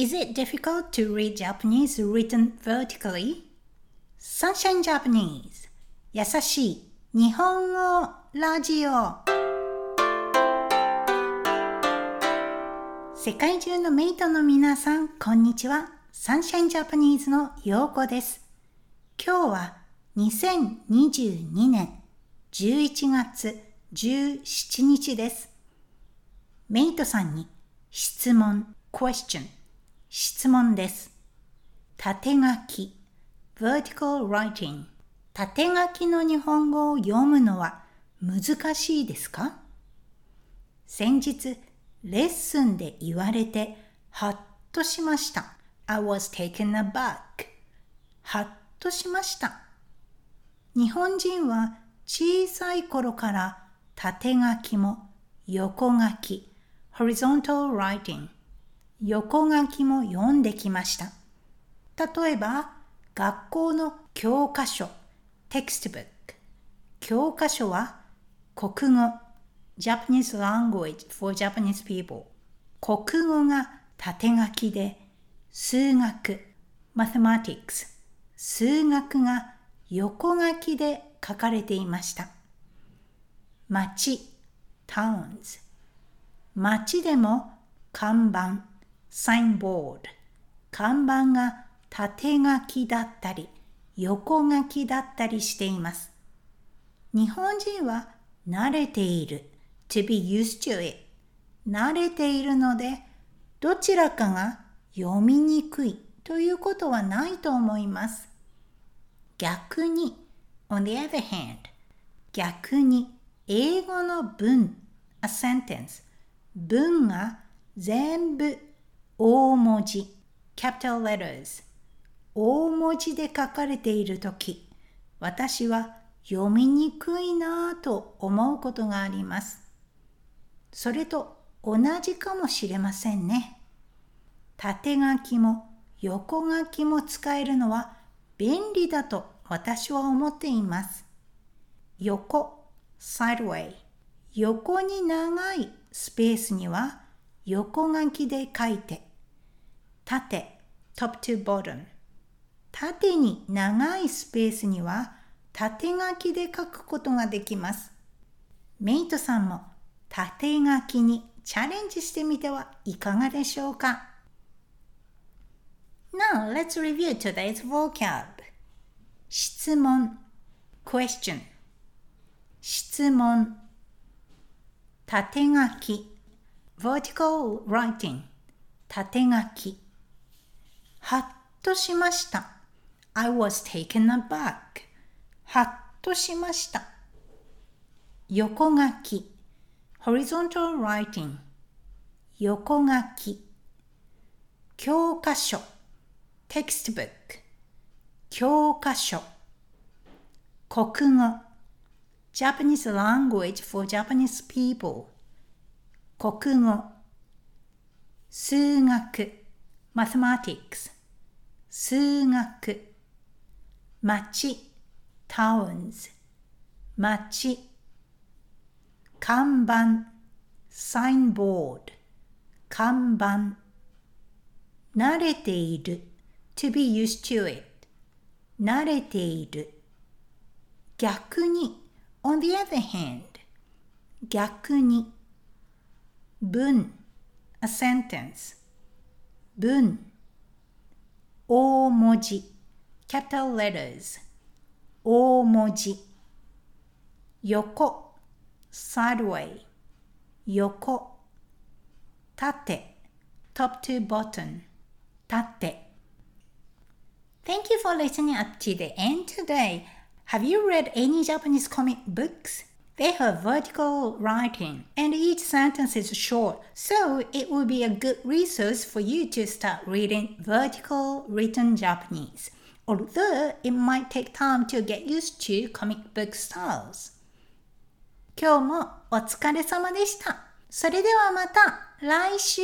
Is it difficult to read Japanese written vertically? Sunshine Japanese 優しい日本語ラジオ世界中のメイトの皆さん、こんにちは。サンシャインジャパニーズのようこです。今日は2022年11月17日です。メイトさんに質問、question、質問です。縦書き、vertical writing。縦書きの日本語を読むのは難しいですか？先日、レッスンで言われて、はっとしました。I was taken aback. はっとしました。日本人は小さい頃から縦書きも横書き、horizontal writing、横書きも読んできました。例えば、学校の教科書、textbook。教科書は国語、Japanese language for Japanese people。国語が縦書きで、数学、mathematics。数学が横書きで書かれていました。町、towns。町でも看板、サインボード。看板が縦書きだったり、横書きだったりしています。日本人は慣れている。to be used to it. 慣れているので、どちらかが読みにくいということはないと思います。逆に、on the other hand, 逆に英語の文、a sentence、文が全部大文字、capital letters、大文字で書かれているとき、私は読みにくいなぁと思うことがあります。それと同じかもしれませんね。縦書きも横書きも使えるのは便利だと私は思っています。横、sideway。横に長いスペースには横書きで書いて、縦、top to bottom。縦に長いスペースには縦書きで書くことができます。メイトさんも縦書きにチャレンジしてみてはいかがでしょうか？Now let's review today's vocab. 質問。question 質問。縦書き。vertical writing 縦書き。としました I was taken aback はっとしました横書き horizontal writing 横書き教科書 textbook 教科書国語 Japanese language for Japanese people 国語数学 mathematics 数学町 towns 町看板 signboard 看板慣れている to be used to it 慣れている逆に on the other hand 逆に文 a sentence 文大文字 capital letters 大文字横 sideway 横縦 top to bottom 縦 Thank you for listening up to the end today. Have you read any Japanese comic books? They have vertical writing and each sentence is short, so it will be a good resource for you to start reading vertical written Japanese, although it might take time to get used to comic book styles. 今日もお疲れ様でした。それではまた来週